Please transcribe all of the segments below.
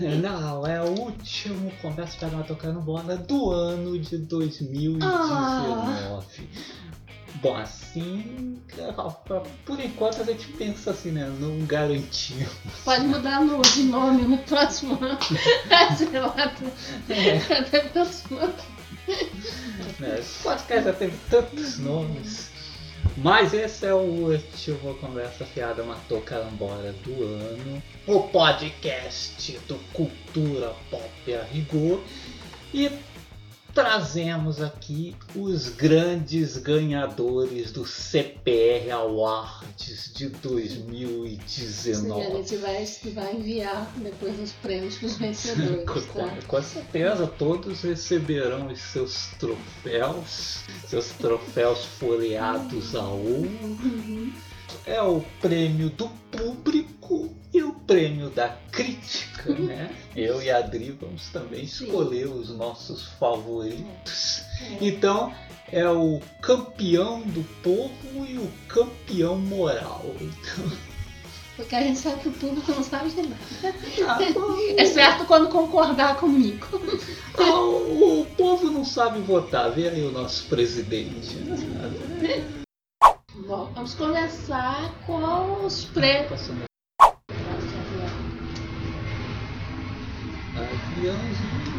É, não, é o último Conversa Fiada Matou Carambora do ano de 2019. Bom, assim, por enquanto a gente pensa assim, né? Não garantimos. Pode mudar no, de nome no próximo ano. Sei lá, É. até o próximo ano. né? Esse podcast já teve tantos nomes. Mas esse é o último Conversa Fiada Matou Carambola do ano. O podcast do Cultura Pop a Rigor. E trazemos aqui os grandes ganhadores do CPR Awards de Sim, a 2019. gente vai, vai enviar depois os prêmios para os vencedores. Com, Tá? com certeza todos receberão os seus troféus, seus troféus folheados a ouro. Uhum. É o prêmio do público e o prêmio da crítica, né? Eu e a Adri vamos também escolher os nossos favoritos. É. Então é o campeão do povo e o campeão moral. Porque a gente sabe que o público não sabe de nada. Ah, Exceto quando concordar comigo. Ah, o, o povo não sabe votar, vê aí o nosso presidente. Vamos começar com os prêmios. Passando aviãozinho.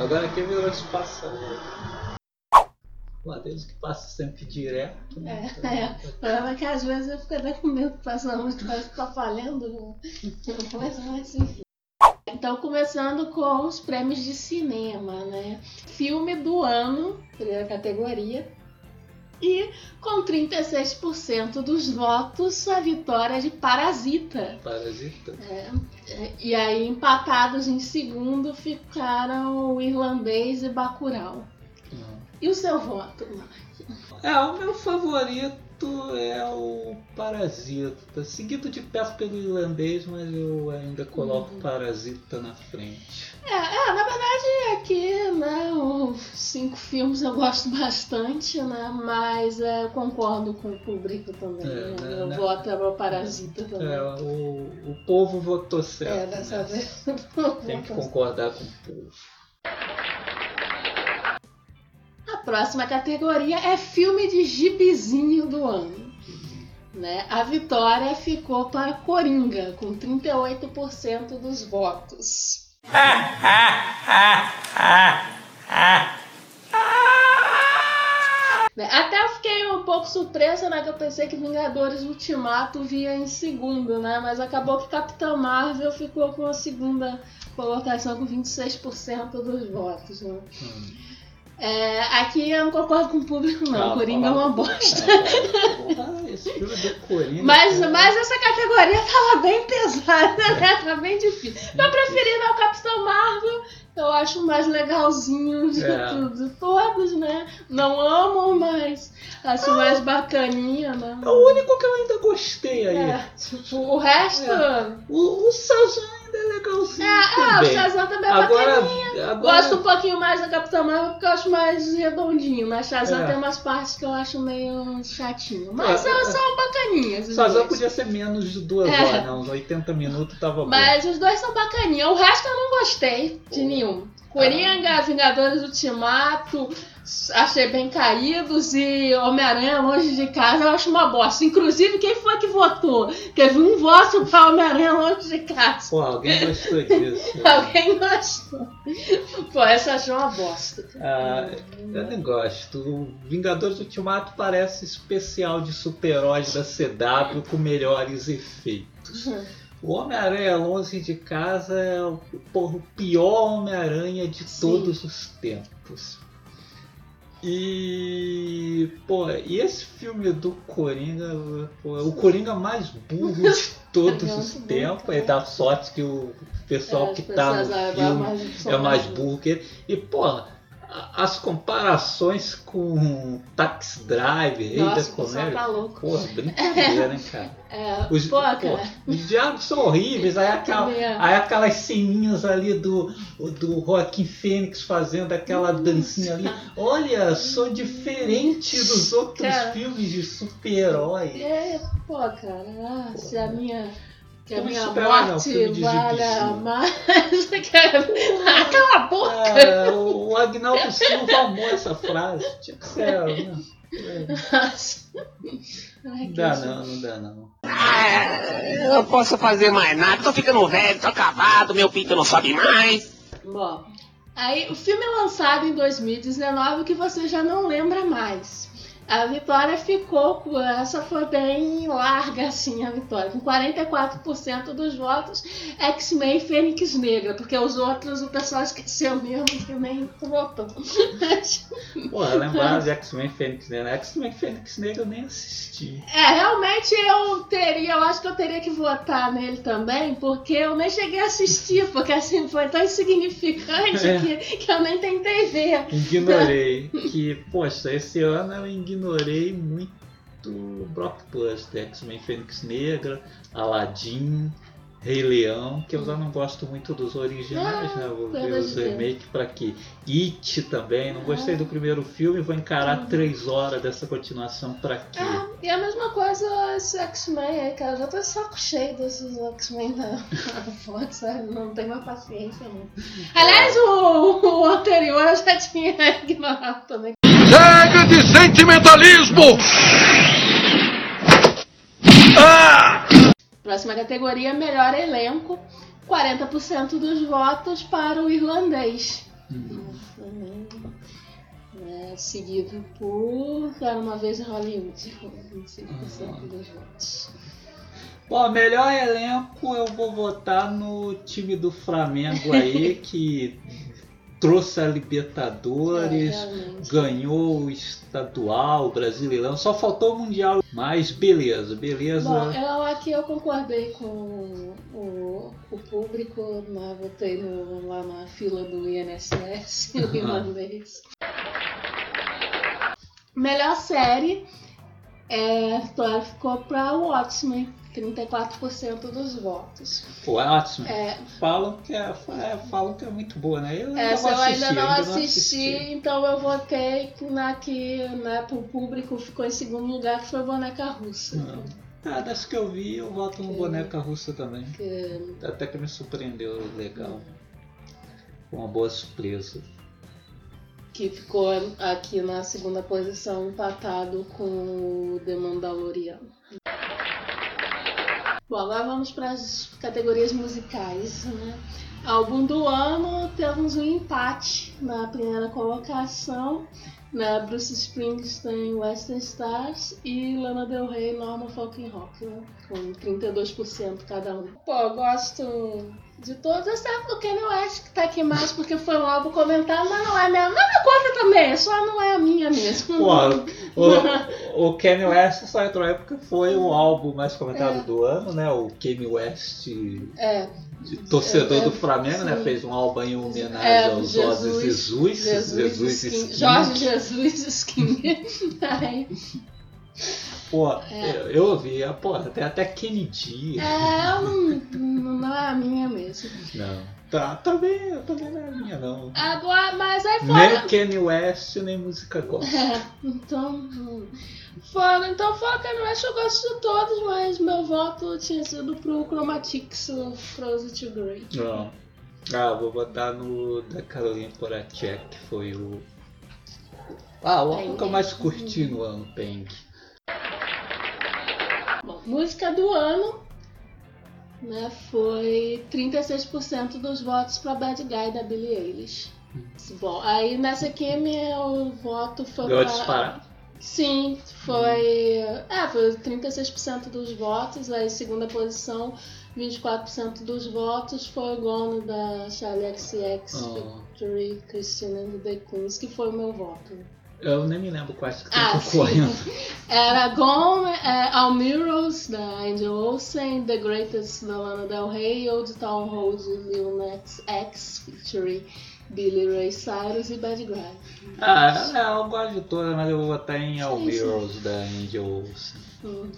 Agora aqui virou espaço. Uma deles que passa sempre direto. né? É, é. O problema é que às vezes eu fico até com medo de passar muito, parece que tá falhando. né? Mas, mas, enfim. Então, começando com os prêmios de cinema, né? Filme do ano, primeira categoria. E com 36% dos votos, a vitória de Parasita. Parasita. É, e aí, empatados em segundo, ficaram o irlandês e Bacurau. E o seu voto, Mark? É, o meu favorito é o Parasita. Seguido de perto pelo irlandês, mas eu ainda coloco Uhum. Parasita na frente. É, é, na verdade aqui, né, os cinco filmes eu gosto bastante, né, mas é, eu concordo com o público também, É, né, né, meu né? voto é o Parasita também. É, o, o povo votou certo. É, dessa vez. Tem que concordar com o povo. Próxima categoria é filme de gibizinho do ano. Né? A vitória ficou para Coringa, com 38% dos votos. Né? Até eu fiquei um pouco surpresa, né? Que eu pensei que Vingadores Ultimato via em segundo, né? Mas acabou que Capitã Marvel ficou com a segunda colocação com 26% dos votos, né? Hum. É, aqui eu não concordo com o público, não. Ah, Coringa é uma bosta. Ah, esse filme do Coringa. Mas, mas essa categoria tava bem pesada, né? Tá bem difícil. Meu preferido é o Capitão Marvel. Eu acho mais legalzinho de, É. tudo- de todos, né? Não amo, mas acho mais bacaninha, né? É o único que eu ainda gostei aí. É, tipo, o resto. É, O, o Shazam ainda é legalzinho. ah, o também. Shazam também é Agora, bacaninha. agora Gosto um pouquinho mais da Capitã Marvel porque eu acho mais redondinho. Na Shazam É. tem umas partes que eu acho meio chatinho. Mas É, elas é. são bacaninhas. Shazam podia ser menos de duas É. horas, não. Uns 80 minutos tava bom. Mas os dois são bacaninhos. O resto eu não gostei de nenhum. Coringa, Vingadores Ultimato, achei bem caídos e Homem-Aranha longe de casa eu acho uma bosta. Inclusive, quem foi que votou? Teve um voto pra Homem-Aranha longe de casa. Pô, alguém gostou disso. Alguém gostou. Pô, essa achou uma bosta. Ah, eu nem gosto. Vingadores Ultimato parece especial de super-heróis da CW com melhores efeitos. O Homem-Aranha Longe de Casa é o, porra, o pior Homem-Aranha de Sim. todos os tempos. E, pô, e esse filme do Coringa, pô, é o Coringa mais burro de todos É os tempos. É da sorte que o pessoal É, que tá no pessoas filme é mais burro que ele. E, pô, a- as comparações com Rei da Nossa, pessoal Comédia. tá louco. Porra, brincadeira, hein, cara? É, Os, pô, cara. os diálogos são horríveis, aí, aquela, É. aí aquelas ceninhas ali do, do Joaquim Fênix fazendo aquela dancinha ali. Olha, sou diferente dos outros Cara. filmes de super-herói. É, pô, cara, ah, se a minha. Que a minha morte vale gibizinho. mais. Ah, Cala a boca! É, o Agnaldo Silva amou essa frase. Tinha que ser. Não, Ai, dá não, não dá não. Ah, eu não posso fazer mais nada, tô ficando velho, tô acabado, meu pinto não sobe mais. Bom, aí o filme é lançado em 2019 que você já não lembra mais. A vitória ficou, com- essa foi bem larga assim a vitória, com 44% dos votos X-Men Fênix Negra, porque os outros o pessoal esqueceu mesmo que nem votou. Porra, lembrar de X-Men Fênix Negra. X-Men Fênix Negra eu nem assisti. É, realmente eu teria, eu acho que eu teria que votar nele também, porque eu nem cheguei a assistir, porque assim foi tão insignificante É. que, que eu nem tentei ver. Ignorei. que, poxa, esse ano eu ignorei muito blockbuster. X-Men Fênix Negra, Aladdin, Rei Leão, que eu já não gosto muito dos originais, Ah, né? Vou ver os remakes pra quê? It também, não gostei do primeiro filme, vou encarar três horas dessa continuação pra quê? Ah, e a mesma coisa esse X-Men aí, cara. Eu já tô saco cheio desses X-Men da Fox? Não tenho mais paciência, não. Aliás, o, o anterior eu já tinha ignorado também. De sentimentalismo! Ah! Próxima categoria, melhor elenco. 40% dos votos para o irlandês. É, seguido por Era uma vez em Hollywood, com 25% dos votos. Bom, melhor elenco eu vou votar no time do Flamengo aí, que trouxe a Libertadores, ganhou o estadual, o brasileirão, só faltou o Mundial. Mas beleza, beleza. Bom, eu aqui eu concordei com o, o público, né? votei no- lá na fila do INSS, o irlandês. Melhor série é, ficou para o Watchmen, 34% dos votos. Pô, ótimo. É, Falam, que é, é, falam que é muito boa, né? Eu ainda essa vou eu ainda não ainda assisti, então eu votei na que né, pro público ficou em segundo lugar, que foi Boneca Russa. Não. Ah, das que eu vi, eu voto no Que- boneca russa também. Que Até que me surpreendeu legal. Foi uma boa surpresa. que ficou aqui na segunda posição, empatado com o The. Bom, agora vamos para as categorias musicais. Né? Álbum do ano, temos um empate na primeira colocação. Né? Bruce Springsteen, Western Stars e Lana Del Rey, Normal Folk Rock, né? com 32% cada um. Pô, eu gosto de todos, exceto do Kanye West, que tá aqui mais porque foi um álbum comentado, mas não é minha. Não é minha conta também, só não é a minha mesmo. Pô, o, o Kanye West só entrou na época foi o álbum mais comentado É. do ano, né? O Kanye West, É, de- torcedor É, é, do Flamengo, né? sim. Fez um álbum em homenagem É, ao Jorge Jesus, Jesus, Jesus, Skin- Skin. Jorge Jesus Skin. Aí, Pô, É. eu, eu ouvi, ah, pô, tem até Kennedy. é, eu não, não é a minha mesmo. Não. Tá, também, também não é minha, não. Agora, mas aí Nem fora. Kanye West, nem música gospel. É, então. Fora, então fora acho que eu gosto de todos, mas meu voto tinha sido pro Chromatics, o Frozen to Grey. Não. Ah, vou botar no da Carolina Poracek, que foi o. Ah, o álbum que eu mais curti no ano, Peng. Música do ano né, foi 36% dos votos para Bad Guy da Billie Eilish. Bom, aí nessa aqui meu voto foi Deu pra- disparar. Sim, foi. É, foi 36% dos votos, aí segunda posição, 24% dos votos foi o Gone da Charlie XX Oh. Victory Christina and the Queens, que foi o meu voto. Eu nem me lembro quais que Ah, estão sim. concorrendo. Era Gone, é, All Mirrors da Angel Olsen, The Greatest da Lana Del Rey, Old Town Road Lil Nas X featuring Billy Ray Cyrus e Bad Guy. Ah, é, eu gosto de todas, mas eu vou botar em All Sim, sim. Heroes da Angel Olsen. Hum.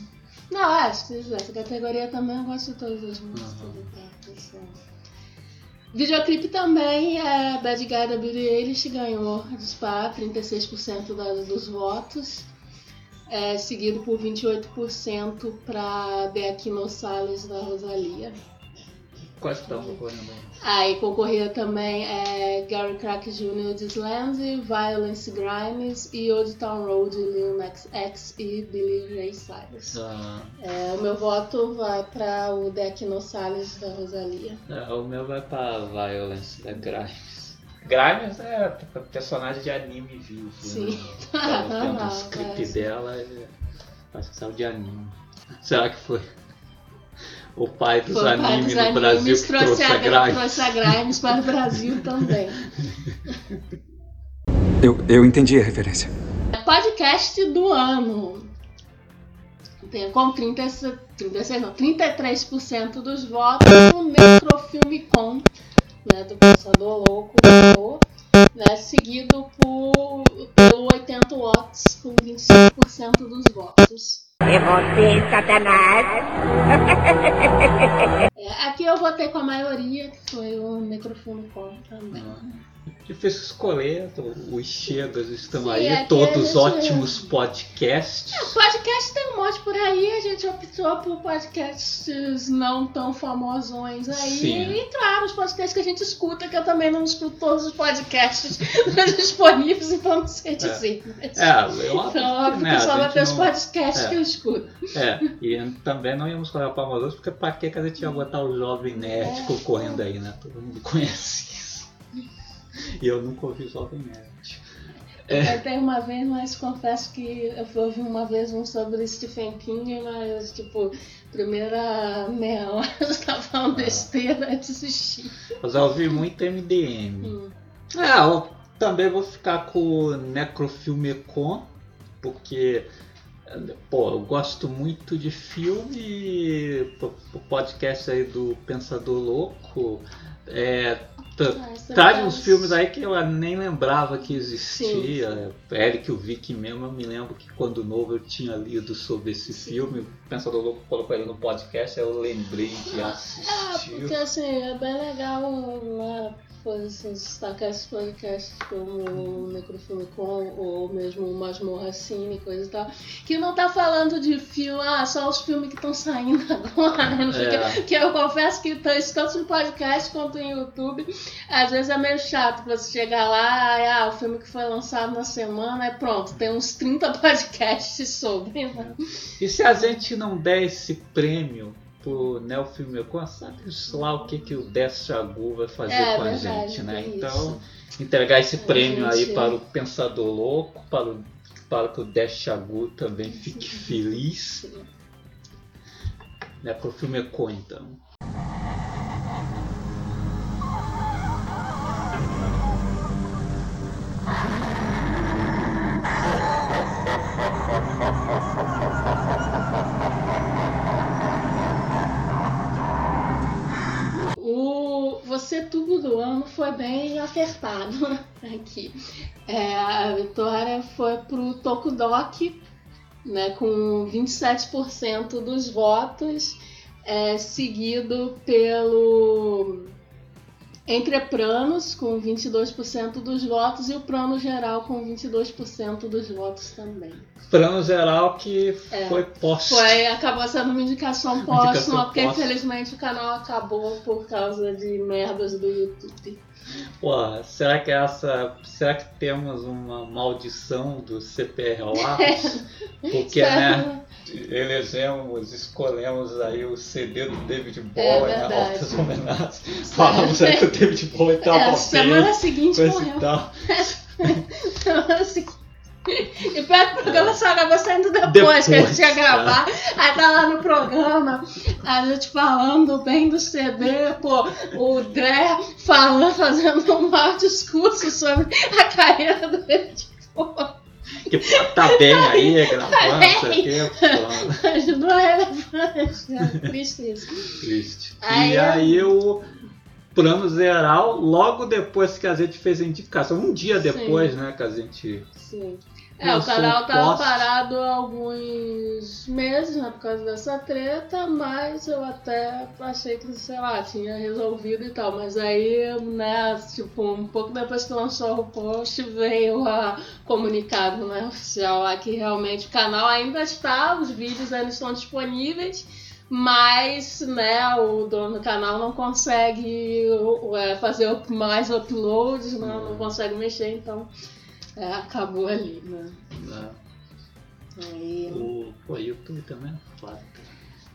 Não, acho que essa categoria também eu gosto de todas as músicas. Então, assim. Videoclipe também, é, Bad Guy da Billie Eilish ganhou dispar 36% da- dos votos, é, seguido por 28% para The Aquino Salles da Rosalia. Quais que estão concorrendo aí? Aí concorria também é, Gary Crack Jr. de Slanzy, Violence Grimes e Old Town Road Lil Nas X e Billy Ray Cyrus. Ah, É, o meu voto vai para o Deck No Salles da Rosalia. é, o meu vai pra Violence da Grimes. Grimes é personagem de anime vivo. Sim. Né? Tava vendo o script parece. dela e acho que saiu de anime. Será que foi o pai dos Foi o pai animes dos no Brasil animes, que trouxe a Gra- Grimes? trouxe a Grimes para o Brasil também. Eu, eu entendi a referência. Podcast do ano. Tem com 36, 36 não, 33% dos votos o Necrofilmicon, né, do Pensador Louco, né, seguido por, pelo 80 Watts com 25% dos votos. É você, Satanás. É, aqui eu votei com a maioria, que foi o Necrofilmicon também. Difícil escolher, os Chegas estão Sim, aí, a todos gente- ótimos podcasts. Podcast tem um monte por aí, a gente optou por podcasts não tão famosões aí. Sim. E claro, os podcasts que a gente escuta, que eu também não escuto todos os podcasts disponíveis, então não sei dizer. mas- É, eu Então, óbvio né, que só vai ter os podcasts é. que eu escuto. É, e também não íamos para amadores, porque pra que a gente ia botar o Jovem Nerd É. concorrendo aí, né? Todo mundo conhece isso. E eu nunca ouvi Jovem Nerd. É. Eu tenho uma vez, mas confesso que eu fui ouvir uma vez um sobre Stephen King, mas, tipo, primeira meia hora eu tava falando besteira, eu desisti. Mas eu ouvi muito MDM. Hum. É, eu também vou ficar com o Necrofilmecon, porque pô, eu gosto muito de filme o podcast aí do Pensador Louco é, tra- Ah, é traz uns filmes aí que eu nem lembrava que existia. Eric e o Vicky mesmo, eu me lembro que quando novo eu tinha lido sobre esse filme. O Pensador Louco colocou ele no podcast, aí eu lembrei de Ah, assistir. porque assim, é bem legal né, fazer assim, destacar esses podcasts como o Necrofilmicon ou mesmo Masmorra Cine coisa e tal, que não tá falando de filme, ah, só os filmes que estão saindo agora, né? Não sei É. quê. que eu confesso que isso tanto no podcast quanto em YouTube, às vezes é meio chato pra você chegar lá, e, ah, o filme que foi lançado na semana, é pronto, tem uns 30 podcasts sobre, né? E se a gente não der esse prêmio pro Neofilmecon, sabe lá o que, que o Death Chagu vai fazer É, com a verdade, gente, né? tem Então, entregar esse prêmio aí gente- para o Pensador Louco, para, o, para que o Death Chagu também fique feliz. Né, pro Filmecon, então. O Você Tubo do Ano foi bem acertado aqui. É, a vitória foi pro Tokudok, né, com 27% dos votos, é, seguido pelo Entre Pranos, com 22% dos votos, e o Prano Geral, com 22% dos votos também. Plano geral que É. foi posto. Foi, acabou sendo uma indicação póstuma, porque infelizmente o canal acabou por causa de merdas do YouTube. Pô, será que essa. Será que temos uma maldição do CPR Awards? Porque, né? Elegemos, escolhemos aí o CD do David Bowie, né? verdade. Altas homenagens. Falamos aí que o David Bowie tava É, bem, semana seguinte morreu. tal. Semana seguinte. E pior que o programa só acabou saindo depois, que a gente ia Depois, gravar. Aí tá lá no programa, a gente falando bem do CD, pô, o Dré falando, fazendo um mau discurso sobre a carreira do Bowie. Que tá bem aí, gravando, Tá não sei o quê. pô, Mas não é relevante. É triste isso. Triste. Aí e eu- aí o plano geral, logo depois que a gente fez a indicação, um dia depois, né, que a gente Sim. É, o canal tava parado há alguns meses, né, por causa dessa treta, mas eu até achei que, sei lá, tinha resolvido e tal. Mas aí, né, tipo, um pouco depois que lançou o post, veio a comunicado, né, oficial lá que realmente o canal ainda está, os vídeos ainda estão disponíveis. Mas, né, o dono do canal não consegue é, fazer mais uploads, né, não consegue mexer, então é, acabou ali, né? né, Aí, o, o YouTube também é foda.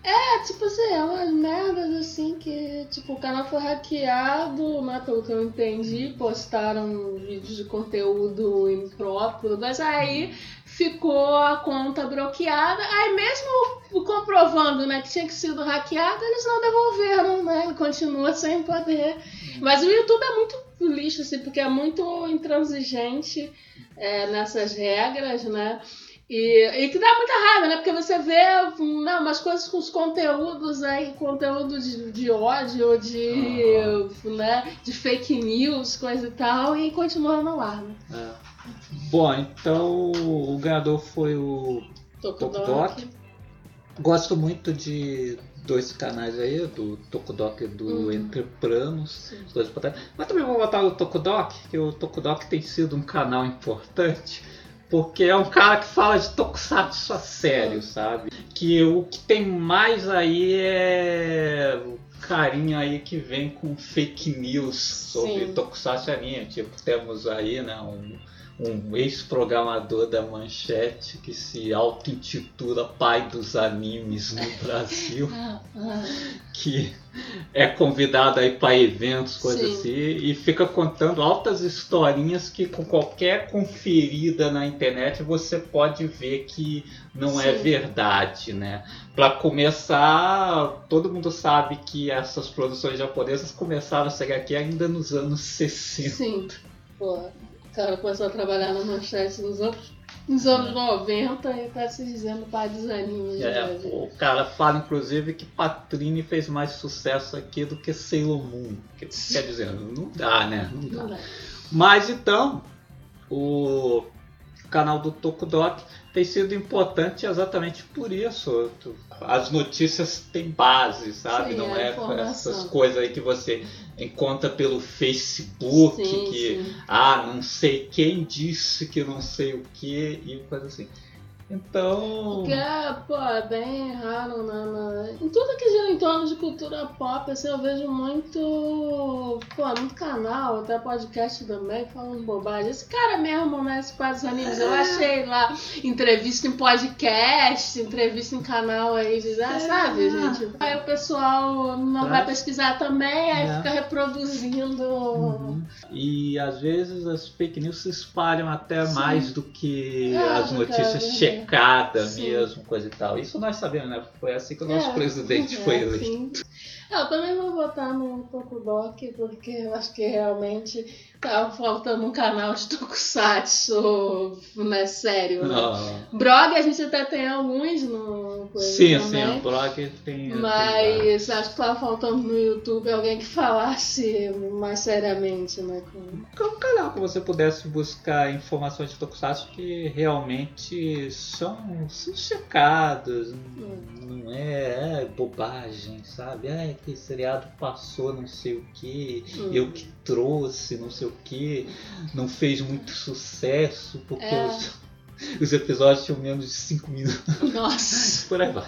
é, tipo assim, é umas merdas assim que, tipo, o canal foi hackeado, né, pelo que eu entendi, postaram vídeos de conteúdo impróprio, mas aí ficou a conta bloqueada, aí mesmo comprovando, né, que tinha que sido hackeado, eles não devolveram, né, ele continua sem poder. Mas o YouTube é muito lixo, assim, porque é muito intransigente é, nessas regras, né, e, e que dá muita raiva, né? Porque você vê né, umas coisas com os conteúdos aí, conteúdo de, de ódio, de, né, de fake news, coisa e tal, e continua no ar, né? É. Bom, então o ganhador foi o Tokudok. Gosto muito de dois canais aí, do Tokudok e do Uhum. Entre Planos. Dois. Mas também vou botar o Tokudok, que o Tokudok tem sido um canal importante. Porque é um cara que fala de tokusatsu a sério, sabe? Que o que tem mais aí é o carinha aí que vem com fake news sobre Sim. tokusatsu anime. Tipo, temos aí, né, um, um ex-programador da Manchete que se auto-intitula pai dos animes no Brasil Ah, ah, que é convidado aí para eventos, coisas Sim. assim, e fica contando altas historinhas que com qualquer conferida na internet você pode ver que não é Sim. verdade, né? Para começar, todo mundo sabe que essas produções japonesas começaram a chegar aqui ainda nos anos 60. sim. Pô, cara começou a trabalhar na manchete nos anos, nos anos 90 e tá se dizendo pai dos animes. É, né? o cara fala inclusive que Patrine fez mais sucesso aqui do que Sailor Moon. Que- Quer dizer, não dá, né? Não dá. Não dá. Mas então, o canal do Tokudok tem sido importante exatamente por isso. As notícias têm base, sabe? Sim, Não é é informação. essas coisas aí que você encontra pelo Facebook, Sim, que sim. ah, não sei quem disse que não sei o que e coisa assim. Então, Porque, pô, é bem raro, né? na- Em tudo que gira em torno de cultura pop, assim, eu vejo muito, pô, muito canal, até podcast também, falando bobagem. Esse cara mesmo, né, esse quadros animes, eu achei lá entrevista em podcast, entrevista em canal aí, de, ah, sabe, gente? Aí o pessoal não vai pesquisar também, aí É. fica reproduzindo. Uhum. E às vezes as fake news se espalham até Sim. mais do que Ah, as notícias cara, checadas Sim. mesmo, coisa e tal. Isso nós sabemos, né? Foi assim que o nosso É, presidente foi é, eleito. É, Eu também vou votar no Tokudok, porque eu acho que realmente tá faltando um canal de Tokusatsu, né, sério. Né? Ah, Blog a gente até tem alguns no Sim, sim, também. o blog tem. tem Mas acho que tava faltando no YouTube alguém que falasse mais seriamente, né? Com... Então, canal que você pudesse buscar informações de Tokusatsu que realmente são, são checados, não, não é, é bobagem, sabe? É que seriado passou não sei o que, Hum. eu que trouxe não sei o que, não fez muito sucesso porque É. os, os episódios tinham menos de 5 minutos, Nossa! por aí vai.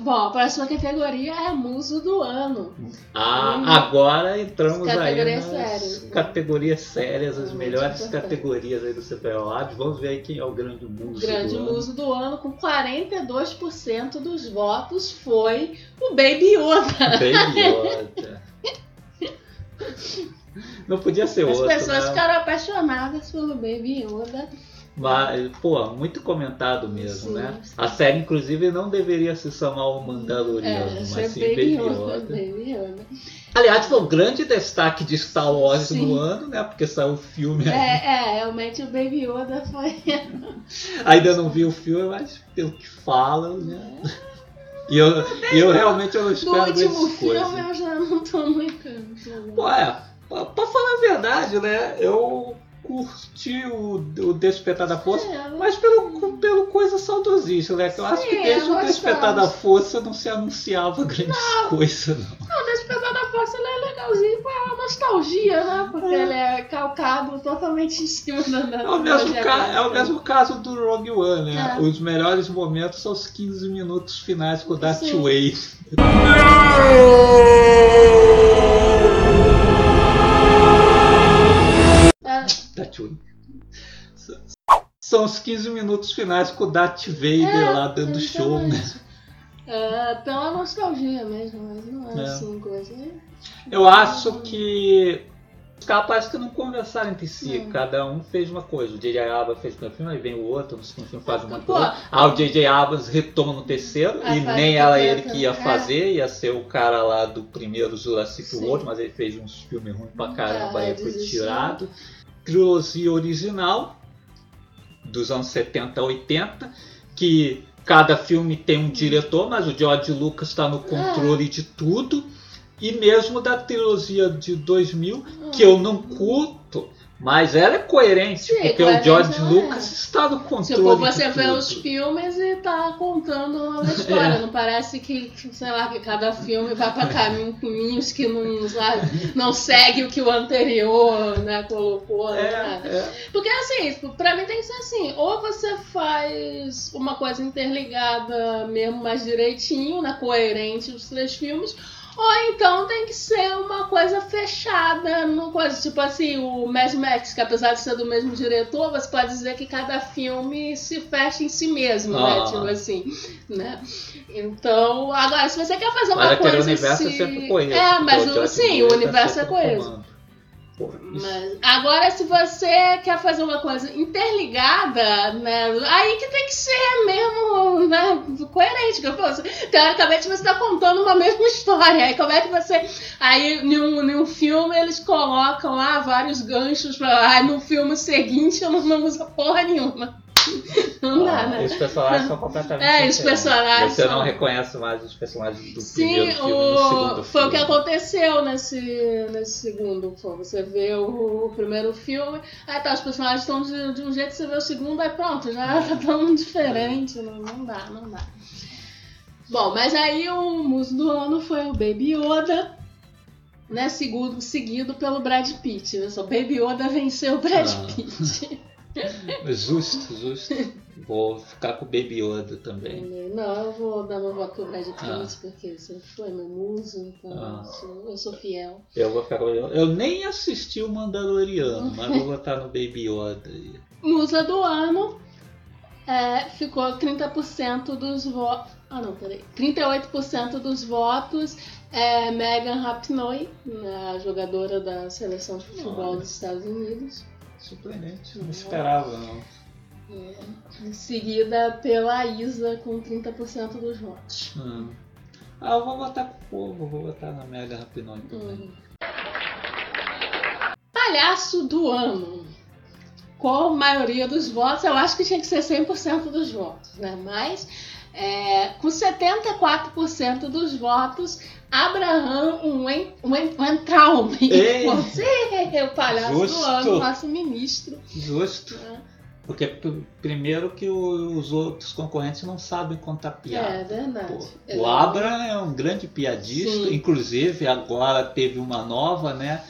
Bom, a próxima categoria é Muso do Ano. Ah, Hum. agora entramos aí Categorias nas sérias. categorias sérias, as melhores importante. categorias aí do CPO Labs. Vamos ver aí quem é o grande muso Grande do ano. muso do ano, com 42% dos votos, foi o Baby Yoda. Baby Yoda. Não podia ser As outro, pessoas né? ficaram apaixonadas pelo Baby Yoda. Mas, pô, muito comentado mesmo, Sim, né? sim. A série, inclusive, não deveria se chamar o Mandaloriano, É, mas sim Baby Yoda. Baby Yoda. Aliás, foi o grande destaque de Star Wars Sim. no ano, né? Porque saiu o filme aí. É, é, realmente o Baby Yoda foi. Ainda não vi o filme, mas pelo que falam, né? E eu, eu realmente eu não No espero último grandes filme coisas. eu já não tô muito. muito- Pô, é, pra, pra falar a verdade, né? Eu curti o, o Despertar da Força, É, mas pelo, pelo coisa saudosista, né? Eu acho Sim, que desde é o Despertar da gostoso. Força não se anunciava grandes coisas, não. Não, o Despertar da Força ele é legalzinho pra nostalgia, né? Porque ele é calcado totalmente em cima da. da É o mesmo, ca- é o mesmo caso do Rogue One, né? É. Os melhores momentos são os 15 minutos finais com o Darth. Vader. É. São os 15 minutos finais com o Darth Vader É, lá dando show, né? É, pela nostalgia mesmo, mas não é, É. assim coisa. Eu acho que os caras parece que não conversaram entre si. Hum. Cada um fez uma coisa. O J.J. Abrams fez o primeiro filme, aí vem o outro, no segundo filme faz uma Pô. coisa. Aí o J.J. Abrams retoma no terceiro, e nem o terceiro ele que ia também. fazer, ia ser o cara lá do primeiro Jurassic Sim. World, mas ele fez uns filmes ruins pra caramba, Ah, aí foi tirado. Trilogia original, dos anos 70 a 80, que cada filme tem um diretor, mas o George Lucas está no controle de tudo. E mesmo da trilogia de 2000, que eu não curto, mas ela é coerente, Sim, porque o George ela Lucas é. está no controle Tipo, você vê os filmes e tá contando uma história. É. Não parece que, sei lá, que cada filme vai pra caminho- caminhos que não, sabe, não segue o que o anterior né, colocou. É, né? é. Porque assim, tipo, pra mim tem que ser assim, ou você faz uma coisa interligada mesmo mais direitinho, na coerente dos três filmes, ou então tem que ser uma coisa fechada, numa coisa, tipo assim, o Mad Max, que apesar de ser do mesmo diretor, você pode dizer que cada filme se fecha em si mesmo, né? Ah. Tipo assim, né? Então, agora, se você quer fazer uma Mas coisa universo assim... é coeso. É, mas o sim, o universo é coeso. Mas agora, se você quer fazer uma coisa interligada, né? Aí que tem que ser mesmo né, coerente. Que, pô, você- teoricamente você está contando uma mesma história. Aí como é que você. Aí em um, filme eles colocam lá vários ganchos pra. Aí no filme seguinte não, não usa porra nenhuma. Não dá, Ah, né? Os personagens são completamente É, os diferentes. personagens Você não são- reconhece mais os personagens do Sim, primeiro filme e do o... segundo foi o que filme. aconteceu nesse, nesse segundo. Pô, Você vê o, o primeiro filme, aí tá, os personagens estão de, de um jeito, você vê o segundo, aí pronto, já tá tão diferente. Não, não dá, não dá. Bom, mas aí o muso do ano foi o Baby Yoda, né? Segundo, seguido pelo Brad Pitt. Olha só, Baby Yoda venceu o Brad Ah. Pitt. Justo, justo. Vou ficar com o Baby Yoda também. Não, eu vou dar meu voto pro Brad Pitt, Ah. porque você foi meu muso, então Ah. eu, sou, eu sou fiel. Eu vou ficar com o Baby Yoda. Eu nem assisti o Mandaloriano, mas vou botar no Baby Yoda. aí. Musa do ano é, ficou 30% dos votos. Ah, não, peraí. 38% dos votos é Megan Rapinoe, né, a jogadora da seleção de futebol Olha. dos Estados Unidos. Surpreendente, não esperava não. Em seguida pela Isa, com 30% dos votos. Hum. Ah, eu vou botar com o povo, vou botar na Mega Rapinói também. Hum. Palhaço do ano. Com a maioria dos votos, eu acho que tinha que ser 100% dos votos, né? Mas É, com 74% dos votos, Abraham Wen- Wen- Weintraub, Ei! você é o palhaço do Justo. ano, nosso ministro. Justo. É. Porque pr- primeiro que os outros concorrentes não sabem contar piada. É verdade. Pô, É o Abra é um grande piadista, Sim. inclusive agora teve uma nova, né?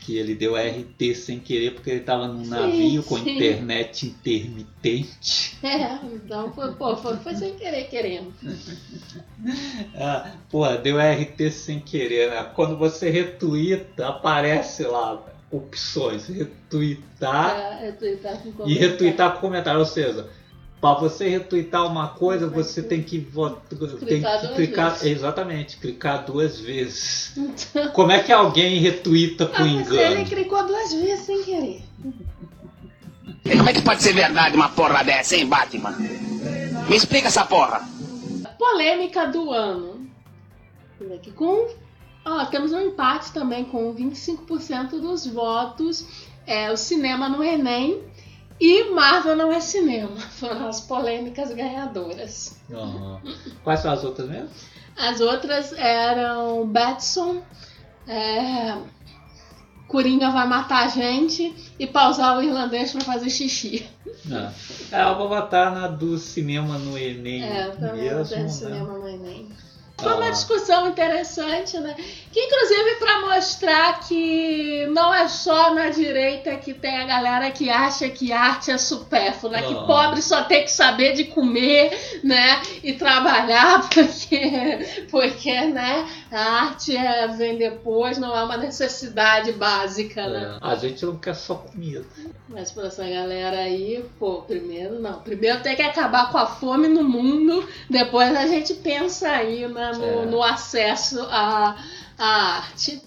Que ele deu RT sem querer porque ele estava num Sim, navio com sim. internet intermitente. É, então foi, pô, foi, foi sem querer querendo. Ah, porra, deu RT sem querer, né? Quando você retuita, aparece lá opções, retweetar É, retweetar e retweetar com comentário. Ou seja, para você retweetar uma coisa, você tem que votar, tem Clicar que duas clicar, vezes. exatamente, clicar duas vezes. Como é que alguém retweeta com Ah, mas ele engano? clicou duas vezes sem querer. E como é que pode ser verdade uma porra dessa, hein, Batman? Me explica essa porra. Polêmica do ano. Aqui com. Ó, temos um empate também com 25% dos votos. É, o cinema no Enem e Marvel não é cinema. Foram as polêmicas ganhadoras. Aham. Quais são as outras mesmo? As outras eram Batson, é, Coringa vai matar a gente e pausar o irlandês pra fazer xixi. Ah. É, eu vou votar na do cinema no Enem É, também não mesmo. né? cinema no Enem. Foi uma Ah. discussão interessante, né? Que inclusive para mostrar que não é só na direita que tem a galera que acha que arte é supérflua, que Ah. pobre só tem que saber de comer, né? E trabalhar, porque, porque né? A arte é, vem depois, não é uma necessidade básica, né? É, a gente não quer só comida. Mas pra essa galera aí, pô, primeiro não. Primeiro tem que acabar com a fome no mundo, depois a gente pensa aí né, no, É. no acesso à, à arte.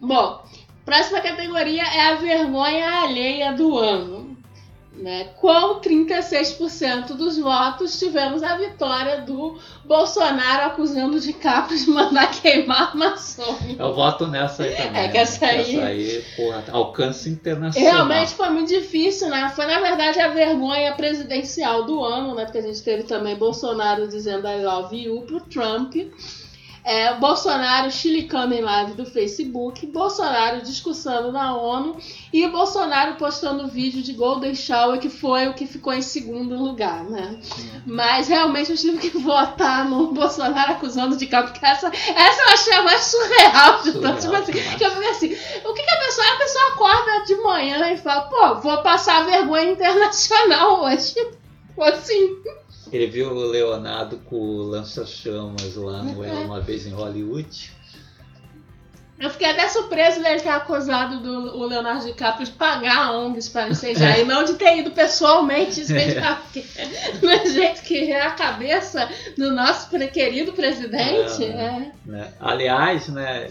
Bom, próxima categoria é a vergonha alheia do ano. Né? Com 36% dos votos, tivemos a vitória do Bolsonaro acusando de capa de mandar queimar a Amazônia. Eu voto nessa aí também. É que essa né? aí- Essa aí, porra, alcance internacional. Realmente foi muito difícil, né? Foi na verdade a vergonha presidencial do ano, né? Porque a gente teve também Bolsonaro dizendo I love you pro Trump. É, Bolsonaro chilicando em live do Facebook, Bolsonaro discussando na ONU e Bolsonaro postando vídeo de Golden Shower, que foi o que ficou em segundo lugar, né? Mas realmente eu tive que votar no Bolsonaro acusando de capa, porque essa, essa eu achei a mais surreal de todas. Tipo assim, que eu fiquei assim, o que, que a pessoa, a pessoa acorda de manhã e fala, pô, vou passar vergonha internacional hoje. Assim. Ele viu o Leonardo com o lança-chamas lá no É. Era Uma Vez em Hollywood. Eu fiquei até surpreso dele ter acusado do, o Leonardo DiCaprio de pagar ONGs para ensejar e não de ter ido pessoalmente ensejar. porque Do jeito que é a cabeça do nosso querido presidente. É, É. Né? Aliás, né,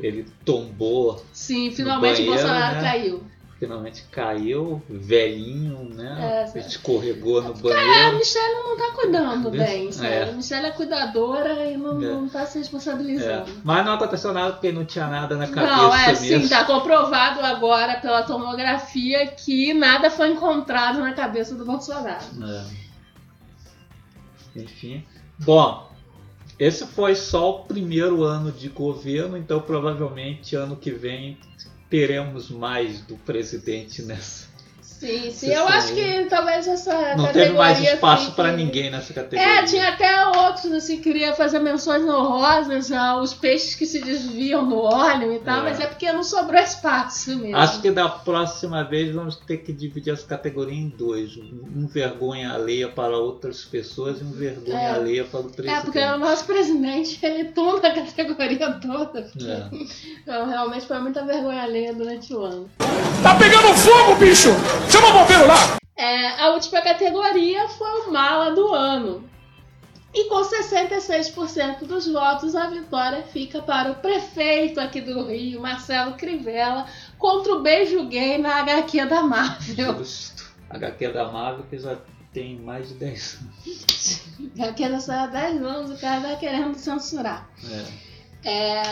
ele tombou, Sim, finalmente o banheiro, Bolsonaro né? caiu. Finalmente caiu, velhinho, né? É, Escorregou no A banheiro. Michelle não tá cuidando É. bem, sabe? A Michelle é cuidadora e não, É. não tá se É. responsabilizando. Mas não aconteceu nada porque não tinha nada na cabeça Não, é sim, tá comprovado agora pela tomografia que nada foi encontrado na cabeça do Bolsonaro. É. Enfim. Bom, esse foi só o primeiro ano de governo, então provavelmente ano que vem teremos mais do presidente nessa. Sim, sim. Eu acho que talvez essa Não teve mais espaço para ninguém nessa categoria. É, tinha até outros, assim, queria fazer menções honrosas aos peixes que se desviam no óleo e tal, É. mas é porque não sobrou espaço mesmo. Acho que da próxima vez vamos ter que dividir essa categoria em dois. Um um vergonha alheia para outras pessoas e um vergonha É. alheia para o presidente. É, porque o nosso presidente, ele toma a categoria toda. porque- É. Então, realmente foi muita vergonha alheia durante o ano. Tá pegando fogo, bicho! Chama o bombeiro lá! É, a última categoria foi o mala do ano. E com 66% dos votos, a vitória fica para o prefeito aqui do Rio, Marcelo Crivella, contra o beijo gay na HQ da Marvel. Justo. HQ da Marvel que já tem mais de 10 anos. HQ da só há 10 anos, o cara tá querendo censurar. É. É,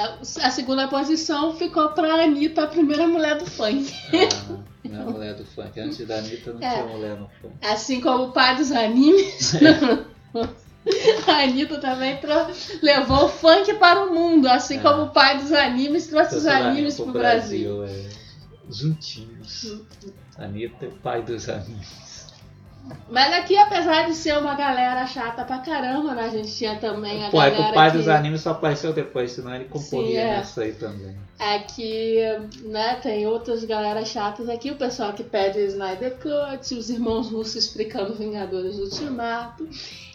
a segunda posição ficou para a Anitta, a primeira mulher do funk. Ah, não é mulher do funk. Antes da Anitta não É. tinha mulher no funk. Assim como o pai dos animes. A Anitta também tro- levou o funk para o mundo, assim É. como o pai dos animes trouxe os Trouxe animes para o Brasil. é. Juntinhos. Anitta, pai dos animes. Mas aqui, apesar de ser uma galera chata pra caramba, né? A gente tinha também a Pô, é que galera o pai que... dos animes só apareceu depois, senão ele concorria Sim, é. nessa aí também. É que, né, tem outras galera chatas aqui, o pessoal que pede Snyder Cut, os irmãos russos explicando Vingadores Ultimato,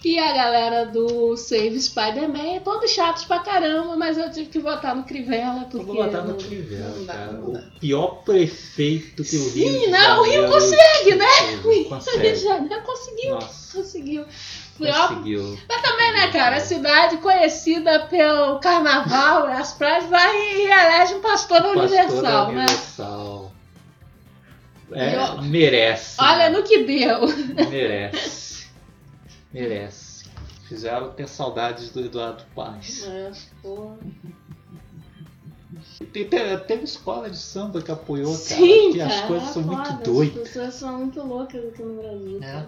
e a galera do Save Spider-Man, todos chatos pra caramba, mas eu tive que votar no Crivella, Eu porque... vou botar no não- Crivella, não cara. não dá. O pior prefeito que o Rio Sim, não, o Rio consegue, né? de Consegue. Janeiro conseguiu, Nossa, conseguiu. Foi conseguiu. Mas também, né, cara, a cidade conhecida pelo carnaval, as praias, vai e elege um pastor Universal, da né? Universal. É, E ó, merece. Olha né? no que deu. Merece. Merece. Fizeram ter saudades do Eduardo Paz. É, pô. Te- te- Teve escola de samba que apoiou, cara. Sim, que cara. as coisas são é muito doidas. As pessoas são muito loucas aqui no Brasil. É.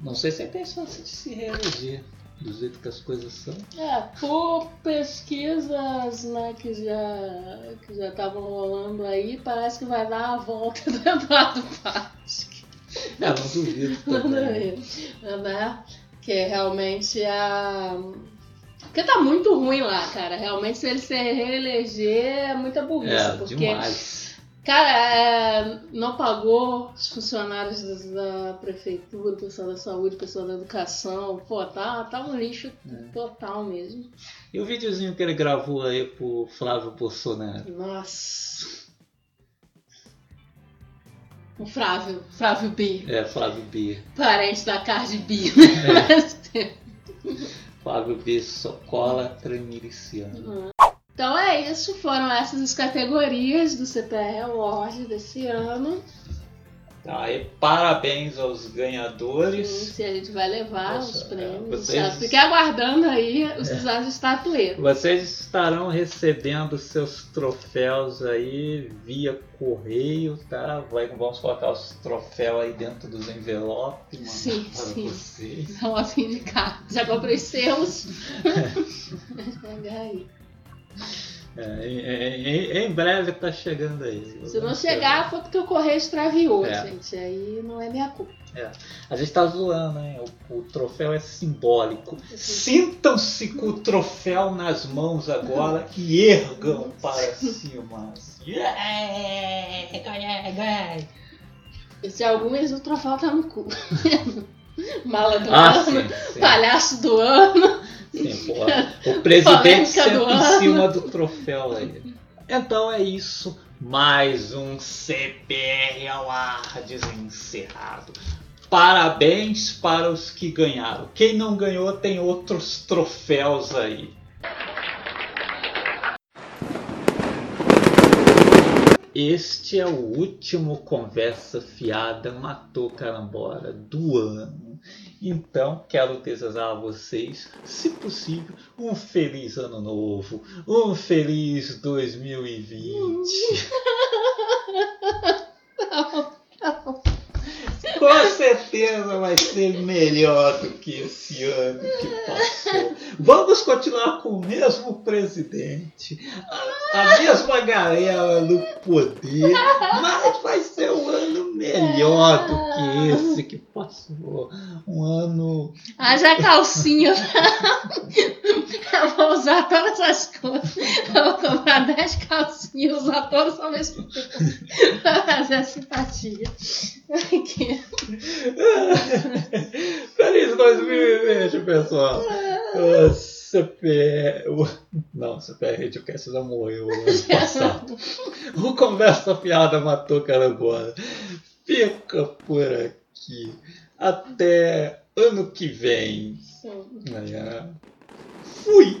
Não sei se tem chance de se reeleger do jeito que as coisas são. É, por pesquisas né, que já que já estavam rolando aí, parece que vai dar a volta do Eduardo Paz. É, não duvido Não duvido, né? Que é realmente a. Porque tá muito ruim lá, cara. Realmente, se ele se reeleger, é muita burrice. É, porque, demais. cara, é, não pagou os funcionários da, prefeitura, o pessoal da saúde, o pessoal da educação. Pô, tá, tá um lixo É. total mesmo. E o videozinho que ele gravou aí pro Flávio Bolsonaro? Nossa. O Flávio, Flávio B, É, Flávio B. parente da Cardi B. É. Flávio B. Socola miliciano. Então é isso, foram essas as categorias do CPR Award desse ano. Tá, aí parabéns aos Sim, ganhadores. se a gente vai levar Nossa, os é, prêmios. vocês- Já Fiquei aguardando aí os as estatuetas. Vocês estarão recebendo seus troféus aí via correio, tá? Vai, vamos colocar os troféus aí dentro dos envelopes, Sim, para sim. vocês. São a fim de cá. Já comprei seus. Pegar aí. É, em, em- em breve tá chegando aí. Se não chegar, foi porque o correio extraviou, É. gente. Aí não é minha culpa. A gente tá zoando, hein? O, o troféu é simbólico. Sintam-se com o troféu nas mãos agora e ergam para cima. se alguns, o troféu tá no cu. Mala do Ah, ano, sim, sim. palhaço do ano. Sim. O presidente senta em cima do troféu aí. Então é isso. Mais um CPR Awards encerrado. Parabéns para os que ganharam. Quem não ganhou tem outros troféus aí. Este é o último Conversa Fiada Matou Carambora do ano. Então, quero desejar a vocês, se possível, um feliz ano novo, um feliz 2020. Com certeza vai ser melhor do que esse ano que passou. Vamos continuar com o mesmo presidente, a, mesma galera no poder, mas vai ser um ano melhor do que esse que passou. Um ano. Haja calcinha. Eu vou usar todas as cores. Eu vou comprar 10 calcinhas usar todas ao mesmo tempo. Pra fazer a simpatia. Feliz 2020, pessoal! O CPR. Não, o CPR Radiocast já morreu ano passado. O Conversa Fiada matou carambola. Fica por aqui. Até ano que vem. É. Fui!